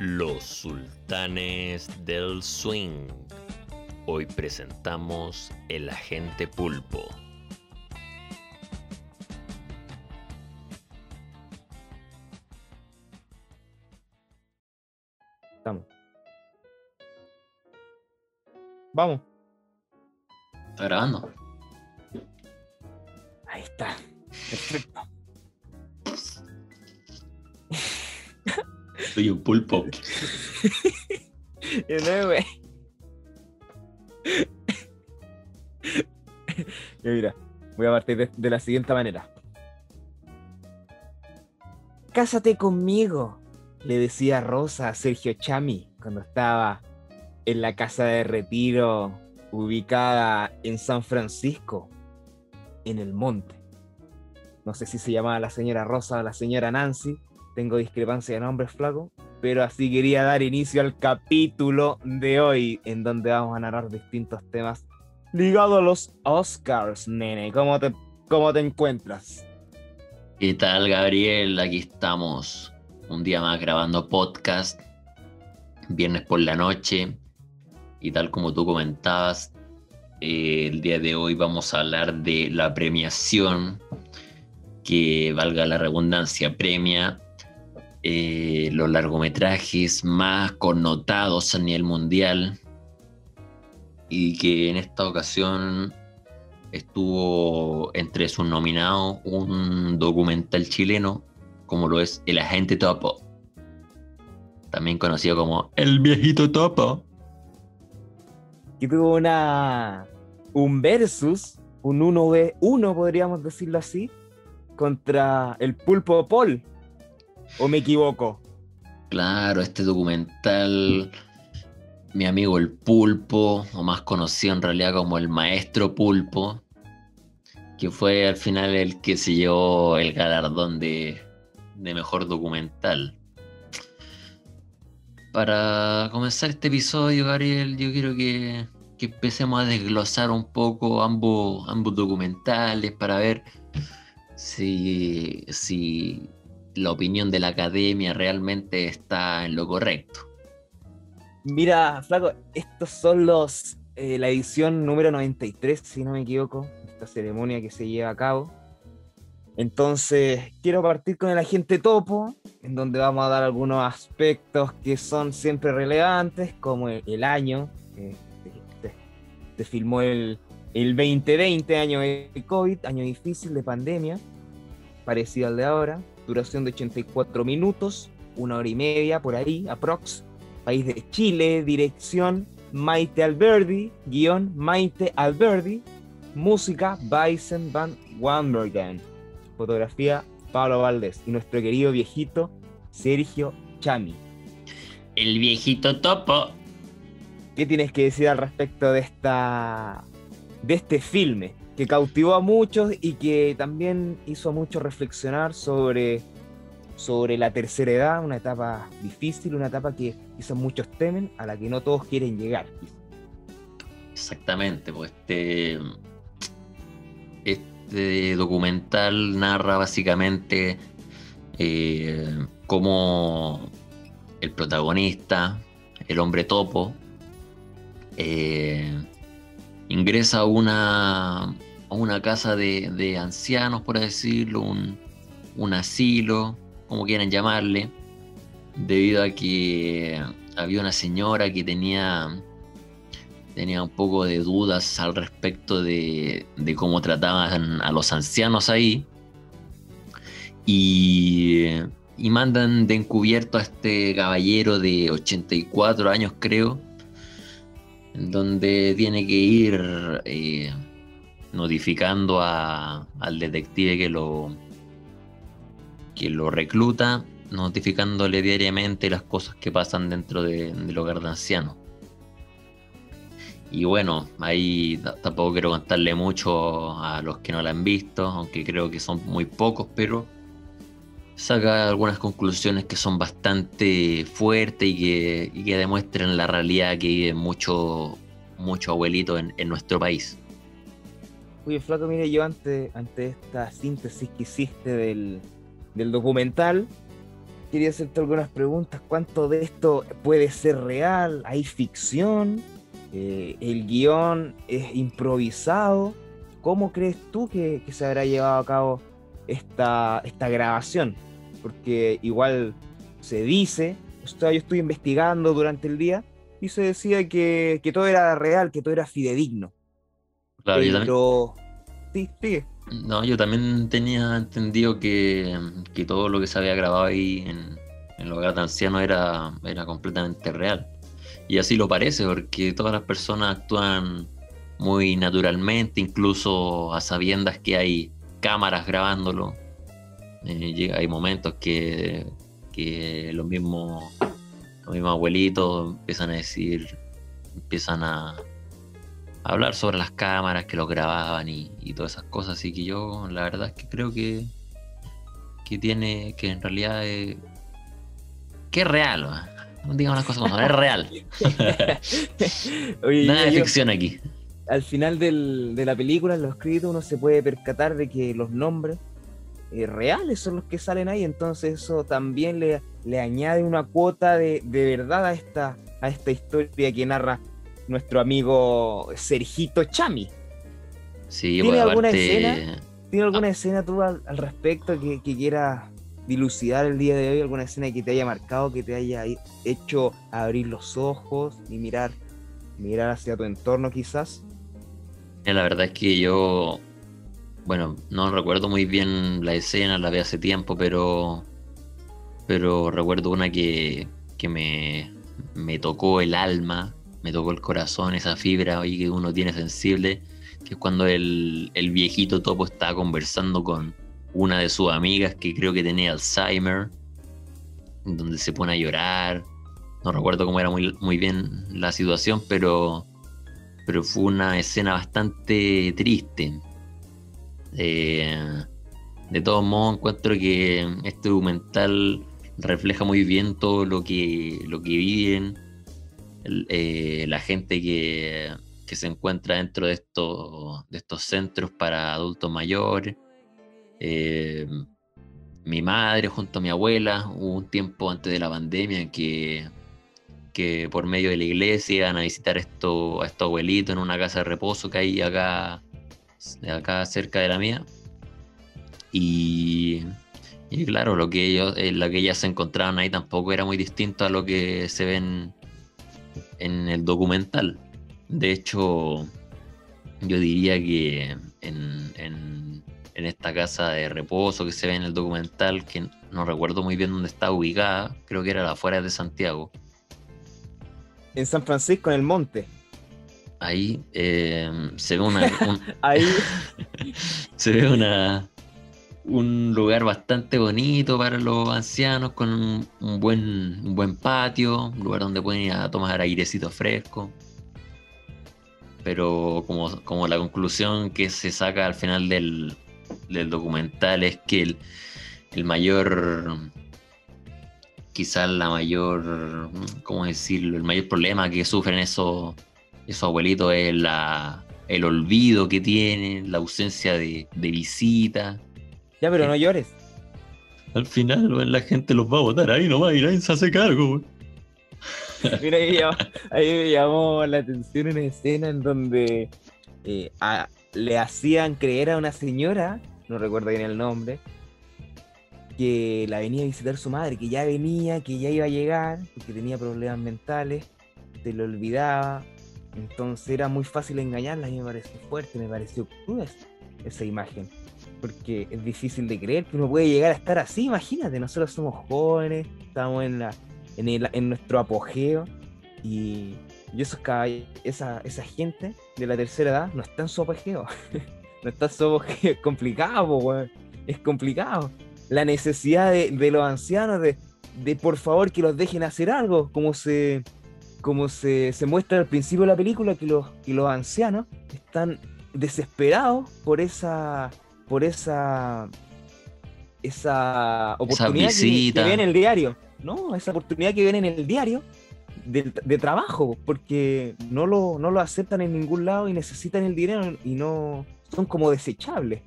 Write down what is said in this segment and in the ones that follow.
Los sultanes del swing. Hoy presentamos El agente pulpo. Estamos. Vamos. ¿Está grabando? Ahí está. Perfecto. Soy un pulpo. Y no, güey. Mira, voy a partir de, de la siguiente manera. Cásate conmigo, le decía Rosa a Sergio Chami cuando estaba en la casa de retiro ubicada en San Francisco, en el monte. No sé si se llamaba la señora Rosa o la señora Nancy, tengo discrepancia de nombres, flaco, pero así quería dar inicio al capítulo de hoy, en donde vamos a narrar distintos temas ligados a los Oscars, nene. ¿Cómo te, cómo te encuentras? ¿Qué tal, Gabriel? Aquí estamos. Un día más grabando podcast. Viernes por la noche. Y tal como tú comentabas, eh, el día de hoy vamos a hablar de la premiación que, valga la redundancia, premia eh, los largometrajes más connotados a nivel mundial y que en esta ocasión estuvo entre sus nominados un documental chileno como lo es El Agente Topo, también conocido como El Viejito Topo. Que tuvo una. un versus, un 1v1, podríamos decirlo así, contra el Pulpo Paul. ¿O me equivoco? Claro, este documental, mi amigo el Pulpo, o más conocido en realidad como el Maestro Pulpo, que fue al final el que se llevó el galardón de, de mejor documental. Para comenzar este episodio, Gabriel, yo quiero que, que empecemos a desglosar un poco ambos, ambos documentales para ver si, si la opinión de la academia realmente está en lo correcto. Mira, Flaco, estos son los. eh, la edición número 93, si no me equivoco, esta ceremonia que se lleva a cabo. Entonces, quiero partir con el agente Topo, en donde vamos a dar algunos aspectos que son siempre relevantes, como el, año, se- se filmó el, el 2020, año de COVID, año difícil de pandemia, parecido al de ahora, duración de 84 minutos, una hora y media por ahí, aprox. País de Chile, dirección Maite Alberdi, guion Maite Alberdi, música Bison Van Wambergen, fotografía Pablo Valdés y nuestro querido viejito Sergio Chami. El viejito topo. ¿Qué tienes que decir al respecto de esta de este filme que cautivó a muchos y que también hizo a muchos reflexionar sobre sobre la tercera edad, una etapa difícil, una etapa que quizás muchos temen, a la que no todos quieren llegar. Exactamente, pues este, este documental narra básicamente eh, cómo el protagonista, el hombre topo, eh, ingresa a una, a una casa de, de ancianos, por decirlo, un, un asilo, como quieran llamarle, debido a que había una señora que tenía tenía un poco de dudas al respecto de, de cómo trataban a los ancianos ahí. Y, y mandan de encubierto a este caballero de 84 años, creo, donde tiene que ir eh, notificando a- al detective que lo, que lo recluta, notificándole diariamente las cosas que pasan dentro de- del hogar de ancianos. Y bueno, ahí tampoco quiero contarle mucho a los que no la han visto, aunque creo que son muy pocos, pero saca algunas conclusiones que son bastante fuertes y que, y que demuestran la realidad que vive mucho, mucho abuelito en, en nuestro país. Oye, Flaco, mire, yo ante, ante esta síntesis que hiciste del, del documental, quería hacerte algunas preguntas. ¿Cuánto de esto puede ser real? ¿Hay ficción? Eh, ¿El guion es improvisado? ¿Cómo crees tú que, se habrá llevado a cabo esta, esta grabación? Porque igual se dice, yo estoy investigando durante el día y se decía que, todo era real, que todo era fidedigno. Claro, Pero... Sí, sigue. No, yo también tenía entendido que, todo lo que se había grabado ahí en, en el hogar de ancianos era, era completamente real. Y así lo parece, porque todas las personas actúan muy naturalmente, incluso a sabiendas que hay cámaras grabándolo. Eh, hay momentos que, que los mismos, los mismos abuelitos empiezan a decir, empiezan a, hablar sobre las cámaras que lo grababan y, todas esas cosas. Así que yo la verdad es que creo que, que tiene, que en realidad es, que es real. No digamos las cosas como son, es real. Nada de ficción aquí. Al final del, de la película, en los créditos, uno se puede percatar de que los nombres eh, reales son los que salen ahí, entonces eso también le, le añade una cuota de, de verdad a esta, a esta historia que narra nuestro amigo Sergito Chami. Sí, ¿Tiene alguna escena? ¿Tiene alguna ah. escena tú al, respecto que, que quiera dilucidar el día de hoy? ¿Alguna escena que te haya marcado, que te haya hecho abrir los ojos y mirar, mirar hacia tu entorno quizás? La verdad es que yo, bueno, no recuerdo muy bien la escena, la vi hace tiempo, pero, pero recuerdo una que, que me, me tocó el alma me tocó el corazón, esa fibra ahí que uno tiene sensible, que es cuando el, viejito topo está conversando con una de sus amigas que creo que tenía Alzheimer, donde se pone a llorar. No recuerdo cómo era muy, muy bien la situación, pero, pero fue una escena bastante triste. Eh, de todos modos, encuentro que este documental refleja muy bien todo lo que, lo que viven eh, la gente que, se encuentra dentro de estos, de estos centros para adultos mayores. Eh, mi madre junto a mi abuela, hubo un tiempo antes de la pandemia en que, que por medio de la iglesia iban a visitar esto, a estos abuelitos en una casa de reposo que hay acá, acá cerca de la mía. Y, claro, lo que ellos, eh, lo que ellas se encontraban ahí tampoco era muy distinto a lo que se ven en el documental. De hecho, yo diría que en, en, esta casa de reposo que se ve en el documental, que no recuerdo muy bien dónde está ubicada, creo que era la afuera de Santiago. En San Francisco, en el monte. Ahí eh, se ve una. Ahí. se ve una, un lugar bastante bonito para los ancianos, con un, buen, buen patio, un lugar donde pueden ir a tomar airecito fresco. Pero como, como la conclusión que se saca al final del, documental es que el, el mayor, quizás la mayor, ¿cómo decirlo? El mayor problema que sufren esos, esos abuelitos es la, el olvido que tienen, la ausencia de, de visita ya, pero no llores. Al final, la gente los va a votar ahí nomás y nadie se hace cargo, Mira, ahí, me llamó la atención una escena en donde eh, le hacían creer a una señora, no recuerdo bien el nombre, que la venía a visitar su madre, que ya venía, que ya iba a llegar, porque tenía problemas mentales, se lo olvidaba. Entonces era muy fácil engañarla y me pareció fuerte, me pareció cruda esa imagen porque es difícil de creer que uno puede llegar a estar así, imagínate, nosotros somos jóvenes, estamos en, la, en, el, en nuestro apogeo y, y esos esa, esa gente de la tercera edad no está en su apogeo, no está en su apogeo, es complicado, es complicado. La necesidad de, de los ancianos de, de, por favor que los dejen hacer algo, como se, como se, se muestra al principio de la película, que los, que los ancianos están desesperados por esa por esa esa oportunidad que, que, en el diario, ¿no? Esa oportunidad que viene en el diario de, trabajo, porque no lo, no lo aceptan en ningún lado y necesitan el dinero y no son como desechables.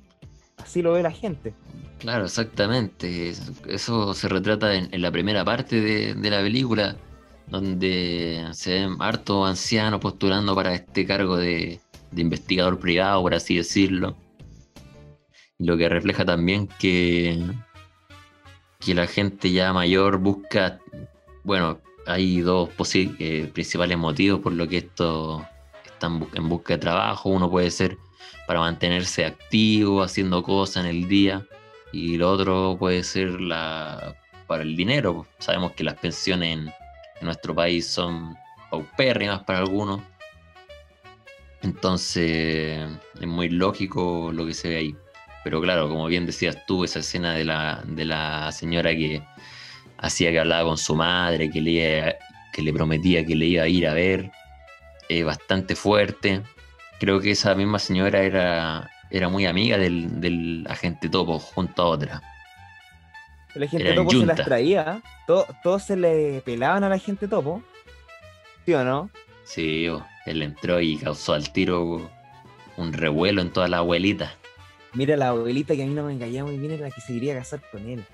Así lo ve la gente. Claro, exactamente. Eso se retrata en, la primera parte de, la película, donde se ven harto ancianos postulando para este cargo de, investigador privado, por así decirlo. Lo que refleja también que, que la gente ya mayor busca, bueno, hay dos eh, principales motivos por lo que esto están en busca de trabajo. Uno puede ser para mantenerse activo, haciendo cosas en el día, y lo otro puede ser la, para el dinero. Sabemos que las pensiones en, en nuestro país son paupérrimas para algunos. Entonces es muy lógico lo que se ve ahí. Pero claro, como bien decías tú, esa escena de la, de la señora que hacía que hablaba con su madre, que le, que le prometía que le iba a ir a ver, es bastante fuerte. Creo que esa misma señora era, era muy amiga del, agente Topo junto a otra. El agente Topo se las traía, todos se le pelaban al agente Topo, ¿sí o no? Sí, él entró y causó al tiro un revuelo en toda la abuelita. Mira, la abuelita que a mí no me engañaba muy bien era la que se quería casar con él.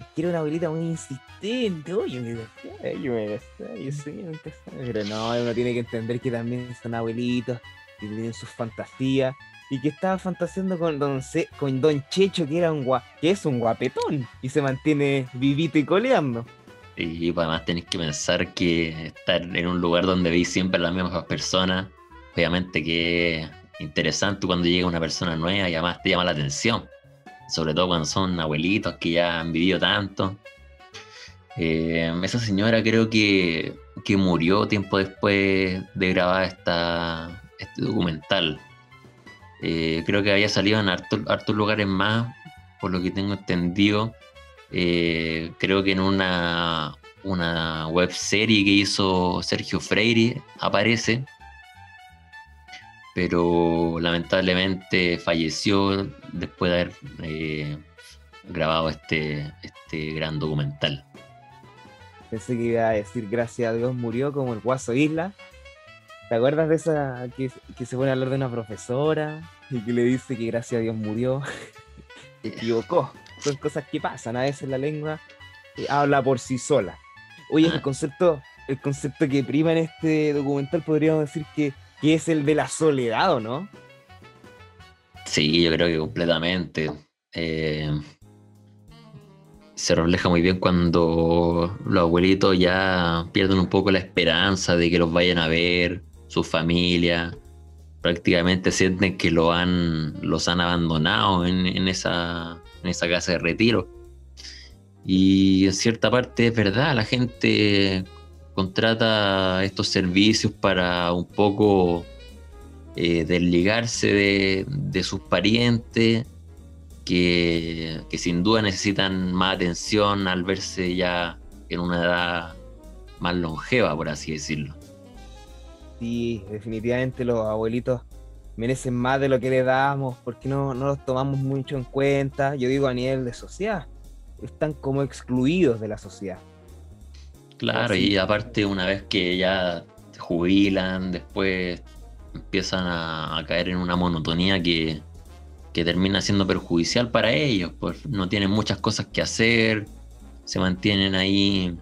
Es que era una abuelita muy insistente. Oye, me yo me yo sí, me Pero no, uno tiene que entender que también son abuelitos que tienen sus fantasías y que estaba fantaseando con don, con don Checho, que, era un que es un guapetón y se mantiene vivito y coleando. Y además tenéis que pensar que estar en un lugar donde veis siempre las mismas personas, obviamente que interesante cuando llega una persona nueva y además te llama la atención. Sobre todo cuando son abuelitos que ya han vivido tanto. Eh, esa señora creo que, que, murió tiempo después de grabar esta, este documental. Eh, creo que había salido en hartos lugares más, por lo que tengo entendido. Eh, creo que en una, una web serie que hizo Sergio Freire aparece pero lamentablemente falleció después de haber eh, grabado este, este gran documental. Pensé que iba a decir gracias a Dios murió como el Guaso Isla. ¿Te acuerdas de esa que, se pone a hablar de una profesora y que le dice que gracias a Dios murió? se equivocó. Son cosas que pasan. A veces la lengua eh, habla por sí sola. Oye, el concepto, el concepto que prima en este documental podríamos decir que que es el de la soledad, ¿o no? Sí, yo creo que completamente. Eh, se refleja muy bien cuando los abuelitos ya pierden un poco la esperanza de que los vayan a ver, su familia. Prácticamente sienten que lo han, los han abandonado en, esa, en esa casa de retiro. Y en cierta parte es verdad, la gente contrata estos servicios para un poco eh, desligarse de, sus parientes, que, sin duda necesitan más atención al verse ya en una edad más longeva, por así decirlo. Sí, definitivamente los abuelitos merecen más de lo que le damos, porque no, no los tomamos mucho en cuenta, yo digo a nivel de sociedad, están como excluidos de la sociedad. Claro, y aparte una vez que ya se jubilan, después empiezan a, caer en una monotonía que, termina siendo perjudicial para ellos, pues no tienen muchas cosas que hacer, se mantienen ahí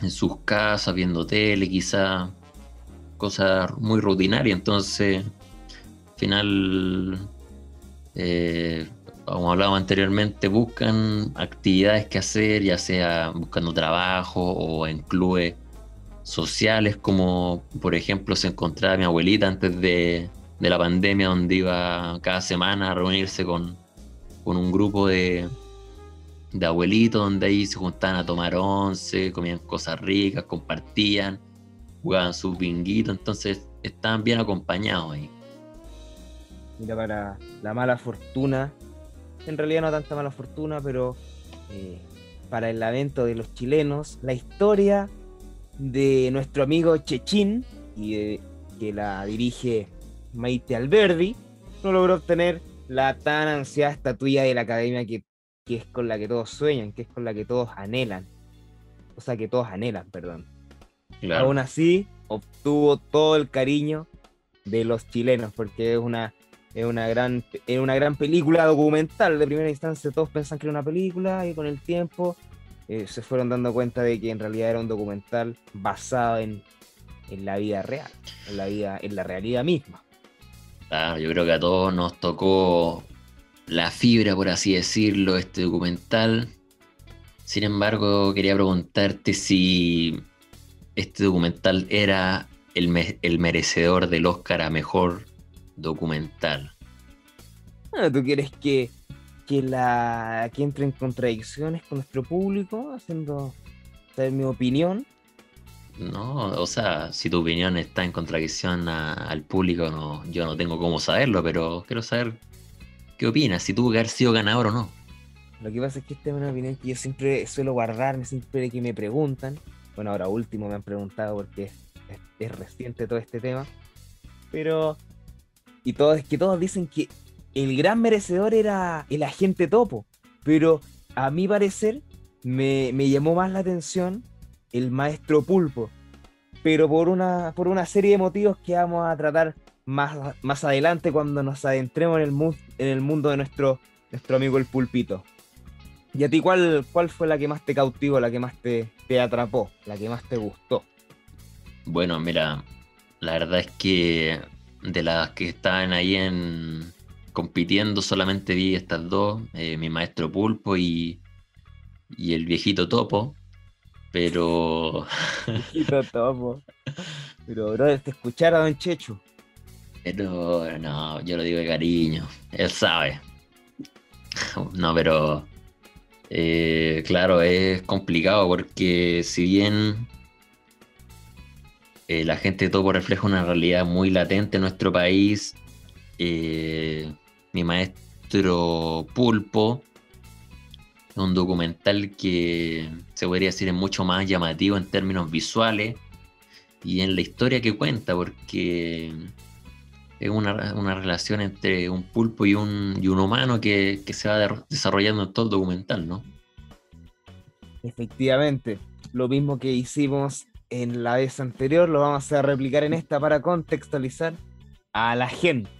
en sus casas viendo tele, quizá cosas muy rutinarias, entonces al final eh, como hablábamos anteriormente, buscan actividades que hacer, ya sea buscando trabajo o en clubes sociales, como por ejemplo se encontraba mi abuelita antes de, la pandemia, donde iba cada semana a reunirse con, un grupo de, de abuelitos, donde ahí se juntaban a tomar once, comían cosas ricas, compartían, jugaban sus binguitos, entonces estaban bien acompañados ahí. Mira, para la mala fortuna en realidad no tanta mala fortuna, pero eh, para el lamento de los chilenos, la historia de nuestro amigo Chechín, y que la dirige Maite Alberdi, no logró obtener la tan ansiada estatuilla de la academia que, es con la que todos sueñan, que es con la que todos anhelan. O sea, que todos anhelan, perdón. Aún así, obtuvo todo el cariño de los chilenos, porque es una Es una gran, es una gran película documental. De primera instancia todos pensan que era una película y con el tiempo eh, se fueron dando cuenta de que en realidad era un documental basado en, en la vida real, en la vida, en la realidad misma. Claro, yo creo que a todos nos tocó la fibra, por así decirlo, este documental. Sin embargo, quería preguntarte si este documental era el, el merecedor del Oscar a mejor documental. Bueno, ¿Tú quieres que, que, la, que entre en contradicciones con nuestro público, haciendo saber mi opinión? No, o sea, si tu opinión está en contradicción a- al público, no, yo no tengo cómo saberlo, pero quiero saber qué opinas, si tuvo que haber sido ganador o no. Lo que pasa es que esta es una opinión que yo siempre suelo guardarme, siempre que me preguntan. Bueno, ahora último me han preguntado porque es, reciente todo este tema. Pero. Y todos, es que todos dicen que el gran merecedor era el agente topo. Pero a mi parecer me, me llamó más la atención el maestro pulpo. Pero por una, por una serie de motivos que vamos a tratar más, más adelante cuando nos adentremos en el, mu- en el mundo de nuestro, nuestro amigo el pulpito. ¿Y a ti cuál, cuál fue la que más te cautivó, la que más te, te atrapó, la que más te gustó? Bueno, mira, la verdad es que de las que estaban ahí en compitiendo solamente vi estas dos, eh, mi maestro Pulpo y, y el viejito Topo, pero, Hijito topo. Pero, bro, te escuchara Don Chechu. pero no, yo lo digo de cariño, él sabe. No, pero eh, claro, es complicado porque si bien eh, la gente de Topo refleja una realidad muy latente en nuestro país, eh, mi maestro Pulpo un documental que se podría decir es mucho más llamativo en términos visuales y en la historia que cuenta, porque una, una relación entre un pulpo y un, y un humano que, que se va de- desarrollando en todo el documental, ¿no? Efectivamente, lo mismo que hicimos en la vez anterior, lo vamos a replicar en esta para contextualizar a la gente.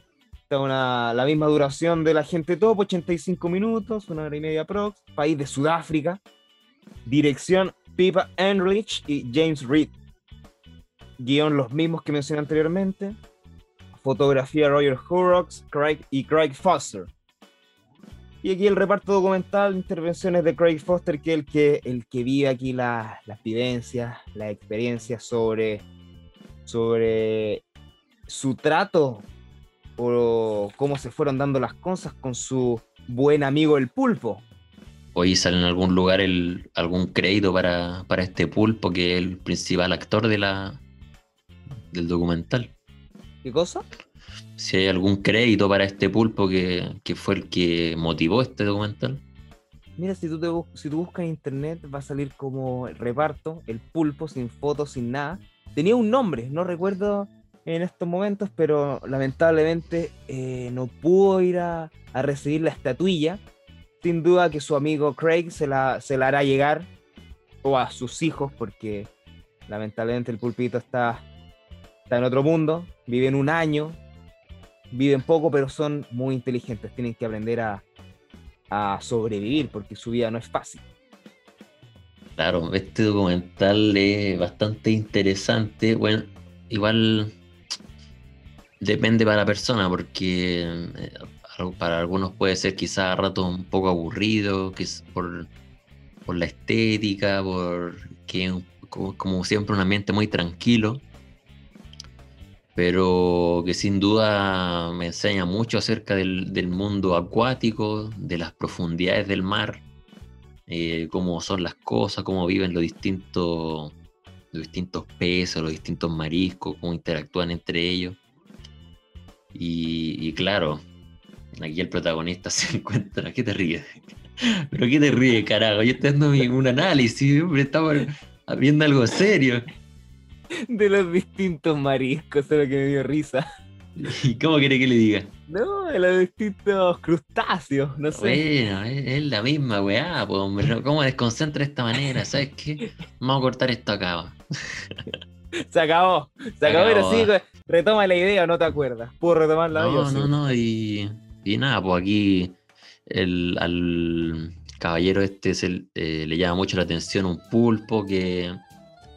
Una- la misma duración de la gente top, 85 minutos, una hora y media prox, país de Sudáfrica. Dirección Pippa Enrich y James Reed. Guión los mismos que mencioné anteriormente. Fotografía Roger Horrocks Craig y Craig Foster. Y aquí el reparto documental, intervenciones de Craig Foster, que es el que, el que vive aquí la- las vivencias, las experiencias sobre, sobre su trato o cómo se fueron dando las cosas con su buen amigo el pulpo. Hoy sale en algún lugar el, algún crédito para, para este pulpo que es el principal actor de la, del documental. ¿Qué cosa? Si hay algún crédito para este pulpo que, que fue el que motivó este documental. Mira, si tú, te si tú buscas en internet va a salir como el reparto, el pulpo, sin fotos, sin nada. Tenía un nombre, no recuerdo en estos momentos, pero lamentablemente eh, no pudo ir a, a recibir la estatuilla. Sin duda que su amigo Craig se la, se la hará llegar, o a sus hijos, porque lamentablemente el pulpito está, está en otro mundo, viven un año, viven poco, pero son muy inteligentes, tienen que aprender a, a sobrevivir porque su vida no es fácil. Claro, este documental es bastante interesante. Bueno, igual depende para la persona, porque eh, para algunos puede ser quizá a rato un poco aburrido, que es por, por la estética, por que como siempre un ambiente muy tranquilo, pero que sin duda me enseña mucho acerca del, mundo acuático, de las profundidades del mar eh, cómo son las cosas, cómo viven los distintos, los distintos peces, los distintos mariscos, cómo interactúan entre ellos. Y, claro, aquí el protagonista se encuentra. ¿Qué te ríes? ¿Pero qué te ríes, carajo? Yo estoy dando un análisis, hombre, estamos viendo algo serio. De los distintos mariscos, eso es lo que me dio risa. ¿Y cómo quiere que le diga? No, de los distintos crustáceos, no sé. Bueno, es, es la misma weá, pues, hombre. ¿no? ¿Cómo desconcentra de esta manera? ¿Sabes qué? Vamos a cortar esto acá. va. Se acabó. Se acabó, pero sí, retoma la idea o no te acuerdas. ¿Puedo retomarla yo? No, Sí. no, no, y, y nada, pues aquí el, al caballero este se, eh, le llama mucho la atención un pulpo que,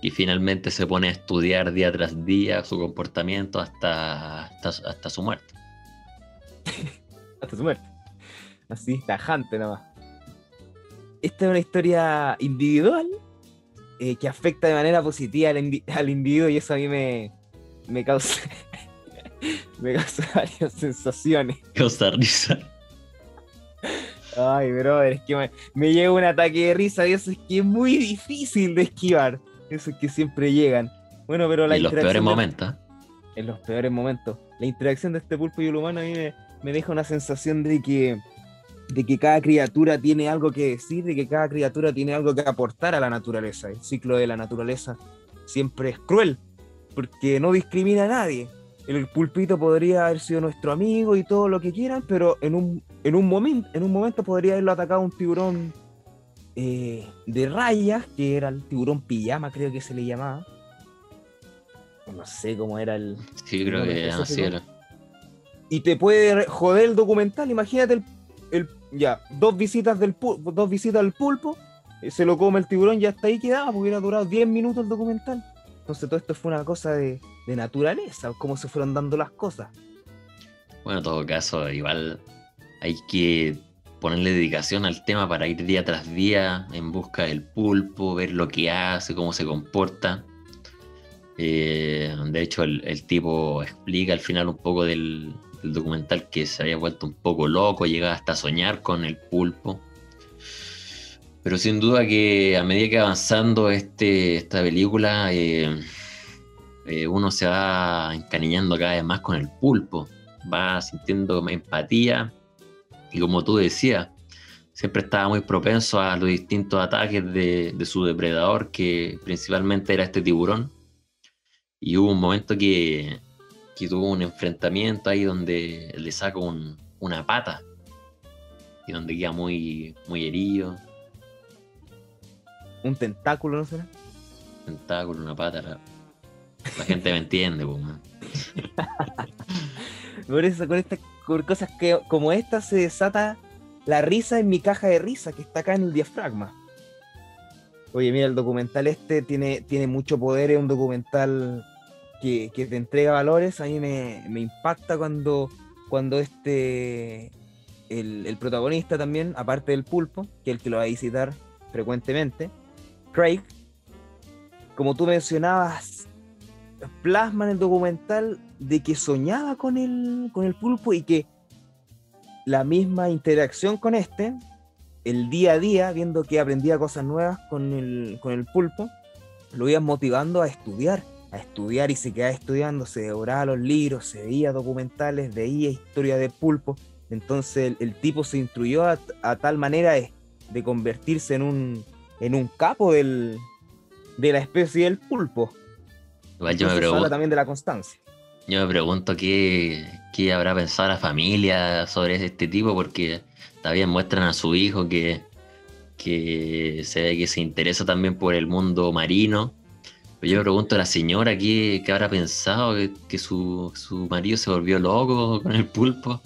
y finalmente se pone a estudiar día tras día su comportamiento hasta, hasta, hasta su muerte. hasta su muerte. Así, tajante nomás. Esta es una historia individual eh, que afecta de manera positiva al, indi- al individuo y eso a mí me, me causa me causa varias sensaciones. Causa risa. Ay, brother, es que me, me llega un ataque de risa y eso es que es muy difícil de esquivar. Eso es que siempre llegan. Bueno, pero la en los peores de- momentos. en los peores momentos. La interacción de este pulpo y el humano a mí me, me deja una sensación de que, de que cada criatura tiene algo que decir, de que cada criatura tiene algo que aportar a la naturaleza. El ciclo de la naturaleza siempre es cruel, porque no discrimina a nadie. El pulpito podría haber sido nuestro amigo y todo lo que quieran, pero en un, en un, momento, en un momento podría haberlo atacado un tiburón eh, de rayas, que era el tiburón pijama, creo que se le llamaba. No sé cómo era el, Sí, creo que eso así era. y te puede joder el documental. Imagínate el, el- ya, dos visitas del pu- dos visitas al pulpo, eh, se lo come el tiburón y hasta ahí quedaba, porque hubiera durado 10 minutos el documental. Entonces todo esto fue una cosa de, de naturaleza, cómo se fueron dando las cosas. Bueno, en todo caso, igual hay que ponerle dedicación al tema para ir día tras día en busca del pulpo, ver lo que hace, cómo se comporta. Eh, de hecho, el, tipo explica al final un poco del, documental que se había vuelto un poco loco, llegaba hasta soñar con el pulpo. Pero sin duda que a medida que va avanzando este, esta película, eh, eh, uno se va encariñando cada vez más con el pulpo, va sintiendo empatía y como tú decías, siempre estaba muy propenso a los distintos ataques de, de su depredador, que principalmente era este tiburón. Y hubo un momento que, que tuvo un enfrentamiento ahí donde le saca un- una pata y donde queda muy, muy herido, Un tentáculo, ¿no será? tentáculo, una pata. La, la gente me entiende, pues. Por eso, con estas con cosas que, como esta se desata la risa en mi caja de risa, que está acá en el diafragma. Oye, mira, el documental este tiene, tiene mucho poder, es un documental que, que te entrega valores. A mí me, me impacta cuando, cuando este, el, el protagonista también, aparte del pulpo, que es el que lo va a visitar frecuentemente, Craig, como tú mencionabas, plasma en el documental de que soñaba con el, con el pulpo y que la misma interacción con este, el día a día, viendo que aprendía cosas nuevas con el, con el pulpo, lo iban motivando a estudiar, a estudiar y se quedaba estudiando, se devoraba los libros, se veía documentales, veía historia de pulpo. Entonces el, el tipo se instruyó a, a tal manera de, de convertirse en un, en un capo del, de la especie del pulpo. Igual yo me pregunto. también de la constancia. Yo me pregunto qué, qué habrá pensado la familia sobre este tipo, porque también muestran a su hijo que, que se ve que se interesa también por el mundo marino. Pero yo me pregunto a la señora qué, qué habrá pensado, que, que su, su marido se volvió loco con el pulpo.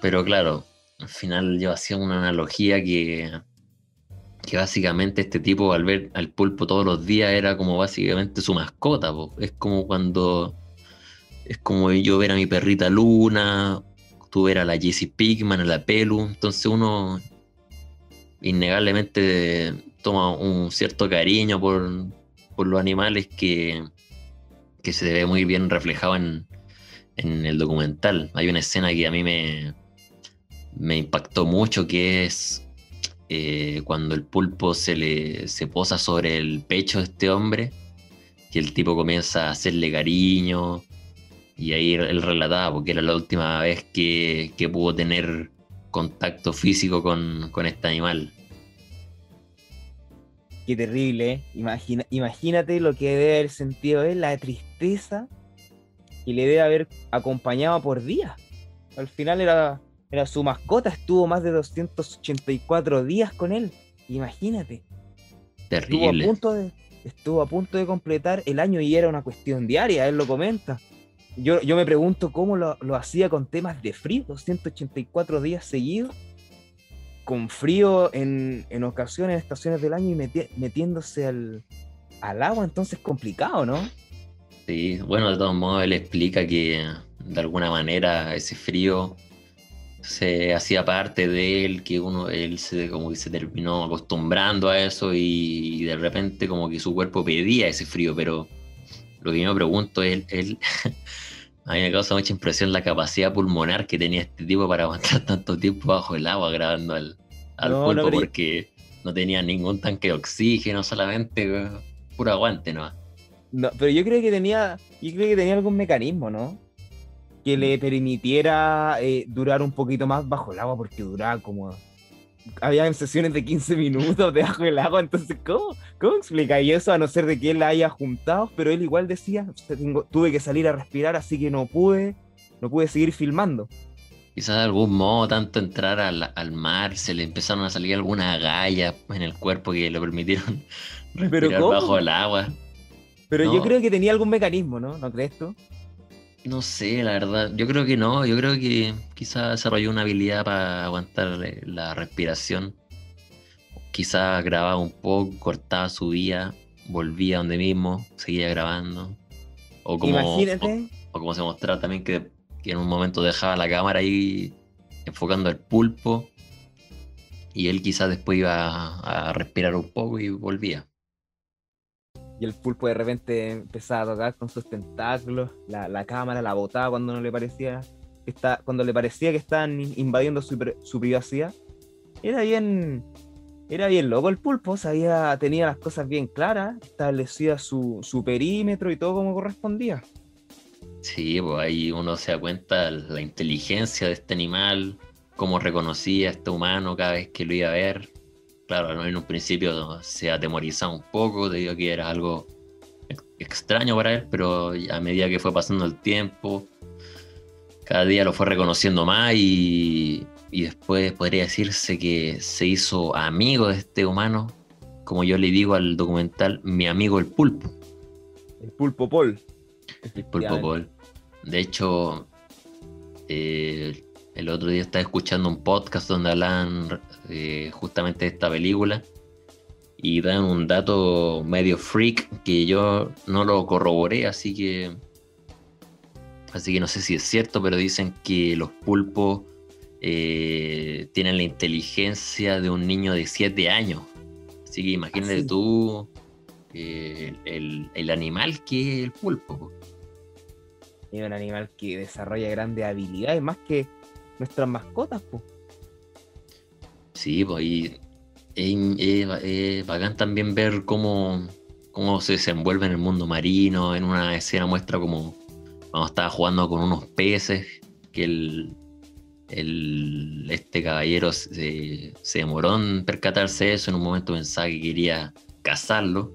Pero claro, al final yo hacía una analogía que, que básicamente este tipo al ver al pulpo todos los días era como básicamente su mascota. Es como cuando es como yo ver a mi perrita Luna, tú ver a la Jessie Pigman, a la Pelu, entonces uno innegablemente toma un cierto cariño por, por los animales que, que se ve muy bien reflejado en, en el documental. Hay una escena que a mí me, me impactó mucho que es eh, cuando el pulpo se le se posa sobre el pecho de este hombre, que el tipo comienza a hacerle cariño, y ahí él relataba, porque era la última vez que, que pudo tener contacto físico con, con este animal. Qué terrible, ¿eh? Imagina- imagínate lo que debe haber sentido él, la tristeza y le debe haber acompañado por días. Al final era, era su mascota, estuvo más de 284 días con él. Imagínate. Estuvo a Terrible. punto de, estuvo a punto de completar el año y era una cuestión diaria, él lo comenta. Yo, yo me pregunto cómo lo, lo hacía con temas de frío, 284 días seguidos, con frío en, en ocasiones, en estaciones del año y meti- metiéndose al, al agua, entonces complicado, ¿no? Sí, bueno, de todos modos él explica que de alguna manera ese frío se hacía parte de él, que uno, él se, como que se terminó acostumbrando a eso y, de repente como que su cuerpo pedía ese frío, pero lo que yo me pregunto es, él, a mí me causa mucha impresión la capacidad pulmonar que tenía este tipo para aguantar tanto tiempo bajo el agua grabando al, al No, no, pulpo pero- porque no tenía ningún tanque de oxígeno, solamente eh, puro aguante, ¿no? No, pero yo creo que tenía, yo creo que tenía algún mecanismo, ¿no? Que le permitiera eh, durar un poquito más bajo el agua, porque duraba como. Había sesiones de 15 minutos debajo del agua, entonces, ¿cómo, cómo explica y eso? A no ser de que él la haya juntado, pero él igual decía, "O sea, tengo- tuve que salir a respirar, así que no pude, no pude seguir filmando. Quizás de algún modo, tanto entrar al, al mar, se le empezaron a salir algunas agallas en el cuerpo que le permitieron respirar cómo? bajo el agua. Pero yo creo que tenía algún mecanismo, ¿no? ¿No crees tú? No sé, la verdad. Yo creo que no. Yo creo que quizás desarrolló una habilidad para aguantar eh, la respiración. Quizás grababa un poco, cortaba, subía, volvía donde mismo, seguía grabando. O como, Imagínate. o, o como se mostraba también que, que en un momento dejaba la cámara ahí enfocando el pulpo. Y él quizás después iba a, a respirar un poco y volvía. Y el pulpo de repente empezaba a tocar con sus tentáculos, la, la cámara la botaba cuando no le parecía que está, cuando le parecía que estaban in- invadiendo su, su privacidad. Era bien, era bien loco el pulpo, sabía, tenía las cosas bien claras, establecía su, su perímetro y todo como correspondía. Sí, pues ahí uno se da cuenta la inteligencia de este animal, cómo reconocía a este humano cada vez que lo iba a ver. Claro, en un principio se atemorizaba un poco debido a que era algo ex- extraño para él, pero a medida que fue pasando el tiempo, cada día lo fue reconociendo más y, y después podría decirse que se hizo amigo de este humano, como yo le digo al documental, mi amigo el pulpo. El pulpo Paul. El Pulpo Paul. De hecho, eh, el otro día estaba escuchando un podcast donde hablan eh, justamente de esta película y dan un dato medio freak que yo no lo corroboré, así que así que no sé si es cierto, pero dicen que los pulpos eh, tienen la inteligencia de un niño de 7 años. Así que imagínate tú eh, el, el animal que es el pulpo. po. Es un animal que desarrolla grandes habilidades, más que nuestras mascotas, pues. Sí, pues y es, bacán también ver cómo, cómo se desenvuelve en el mundo marino. En una escena muestra como cuando estaba jugando con unos peces, que el, el- este caballero se, se demoró en percatarse de eso. En un momento pensaba que quería cazarlo.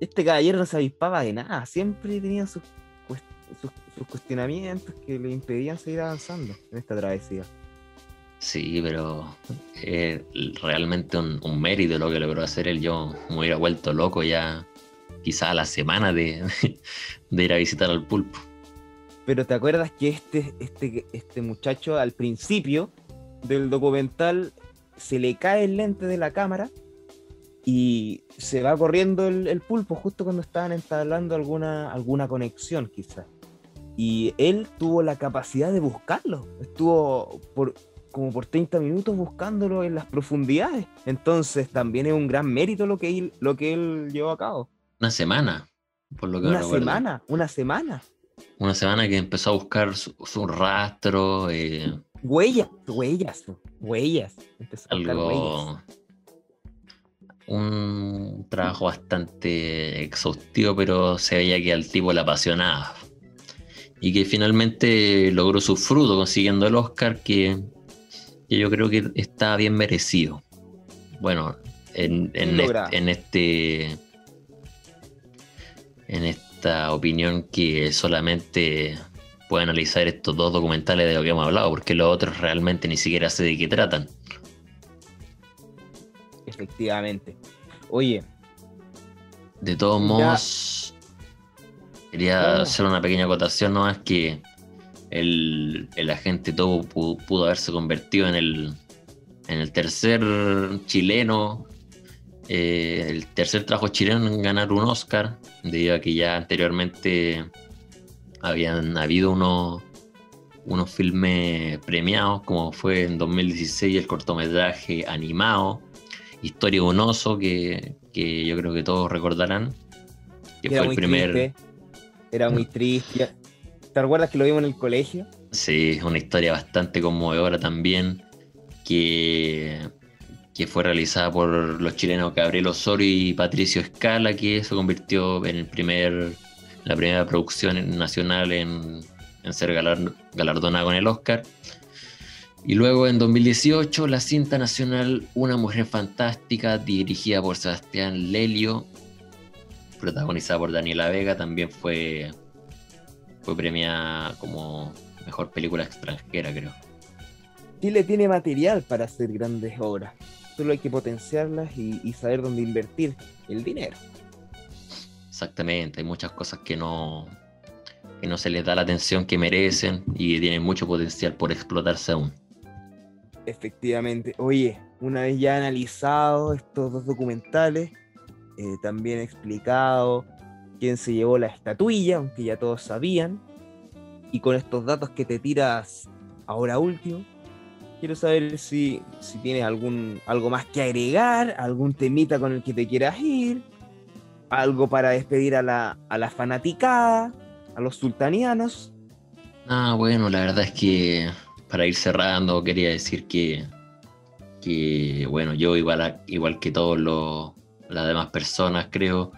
Este caballero no se avispaba de nada, siempre tenía sus, sus, sus cuestionamientos que le impedían seguir avanzando en esta travesía. Sí, pero es realmente un, un mérito lo que logró hacer él. Yo me hubiera vuelto loco ya, quizá a la semana de, de ir a visitar al pulpo. Pero te acuerdas que este, este, este muchacho al principio del documental se le cae el lente de la cámara y se va corriendo el, el pulpo justo cuando estaban entablando alguna, alguna conexión quizás. Y él tuvo la capacidad de buscarlo. Estuvo por, como por 30 minutos buscándolo en las profundidades. Entonces también es un gran mérito lo que él, lo que él llevó a cabo. Una semana, por lo que Una recuerdo. semana, una semana. Una semana que empezó a buscar su, su rastro, eh, Huellas, huellas, huellas. Empezó a buscar huellas. algo. Un trabajo bastante exhaustivo, pero se veía que al tipo le apasionaba. Y que finalmente logró su fruto consiguiendo el Oscar, que, que yo creo que está bien merecido. Bueno, en, en, est- este. En esta opinión que solamente puede analizar estos dos documentales de lo que hemos hablado, porque los otros realmente ni siquiera sé de qué tratan. Efectivamente. Oye, De todos Ya. modos, quería Oh. hacer una pequeña acotación, no es que el, el agente Topo pudo, pudo haberse convertido en el, en el tercer chileno, eh, el tercer trabajo chileno en ganar un Oscar, debido a que ya anteriormente habían habido unos, unos filmes premiados, como fue en 2016 el cortometraje animado, Historia de un oso, que, que yo creo que todos recordarán, que Era fue el primer... triste. Era muy triste. ¿Te recuerdas que lo vimos en el colegio? Sí, una historia bastante conmovedora también, que, que fue realizada por los chilenos Gabriel Osorio y Patricio Escala, que se convirtió en el primer, la primera producción nacional en, en ser galar- galardonada con el Oscar. Y luego en 2018 la cinta nacional Una Mujer Fantástica, dirigida por Sebastián Lelio, protagonizada por Daniela Vega, también fue, fue premiada como mejor película extranjera, creo. Chile tiene material para hacer grandes obras. Solo hay que potenciarlas y, y saber dónde invertir el dinero. Exactamente, hay muchas cosas que no, que no se les da la atención que merecen y que tienen mucho potencial por explotarse aún. Efectivamente. Oye, una vez ya analizado estos dos documentales, eh, también explicado quién se llevó la estatuilla, aunque ya todos sabían, y con estos datos que te tiras ahora último, quiero saber si, si tienes algún, algo más que agregar, algún temita con el que te quieras ir, algo para despedir a la, a la fanaticada, a los sultanianos. Ah, bueno, la verdad es que para ir cerrando quería decir que, que bueno, yo igual, igual que todos los, las demás personas creo,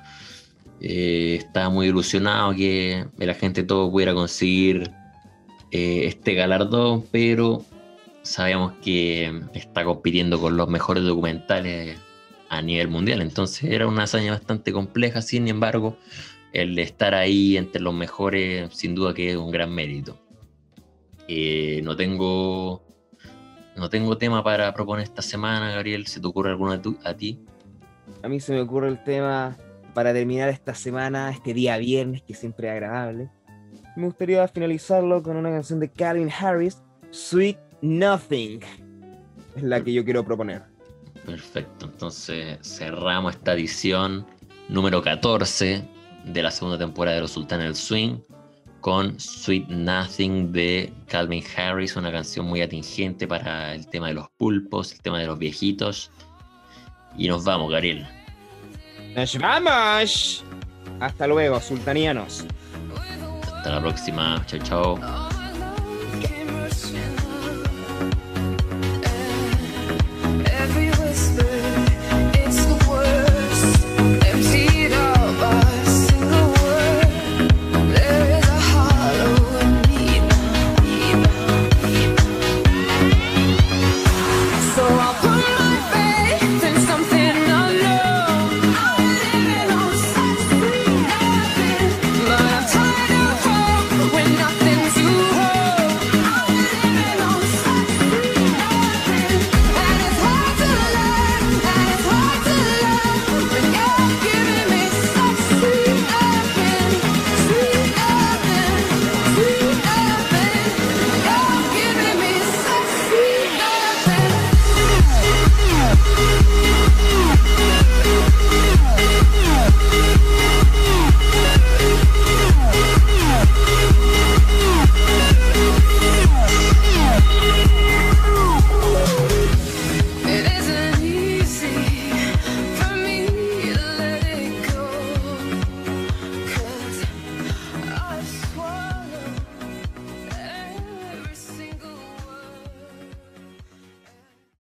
eh, estaba muy ilusionado que la gente todo pudiera conseguir eh, este galardón, pero sabíamos que está compitiendo con los mejores documentales a nivel mundial, entonces era una hazaña bastante compleja, sin embargo, el estar ahí entre los mejores sin duda que es un gran mérito. Eh, no tengo no tengo tema para proponer esta semana, Gabriel, ¿se te ocurre alguno a, tu- a ti? A mí se me ocurre el tema para terminar esta semana, este día viernes, que siempre es agradable. Me gustaría finalizarlo con una canción de Calvin Harris, Sweet Nothing. Es la que yo quiero proponer. Perfecto, entonces cerramos esta edición número 14 de la segunda temporada de Los Sultanes del Swing con Sweet Nothing de Calvin Harris, una canción muy atingente para el tema de los pulpos, el tema de los viejitos. Y nos vamos, Gabriel. ¡Nos vamos! Hasta luego, sultanianos. Hasta la próxima. Chao, chao.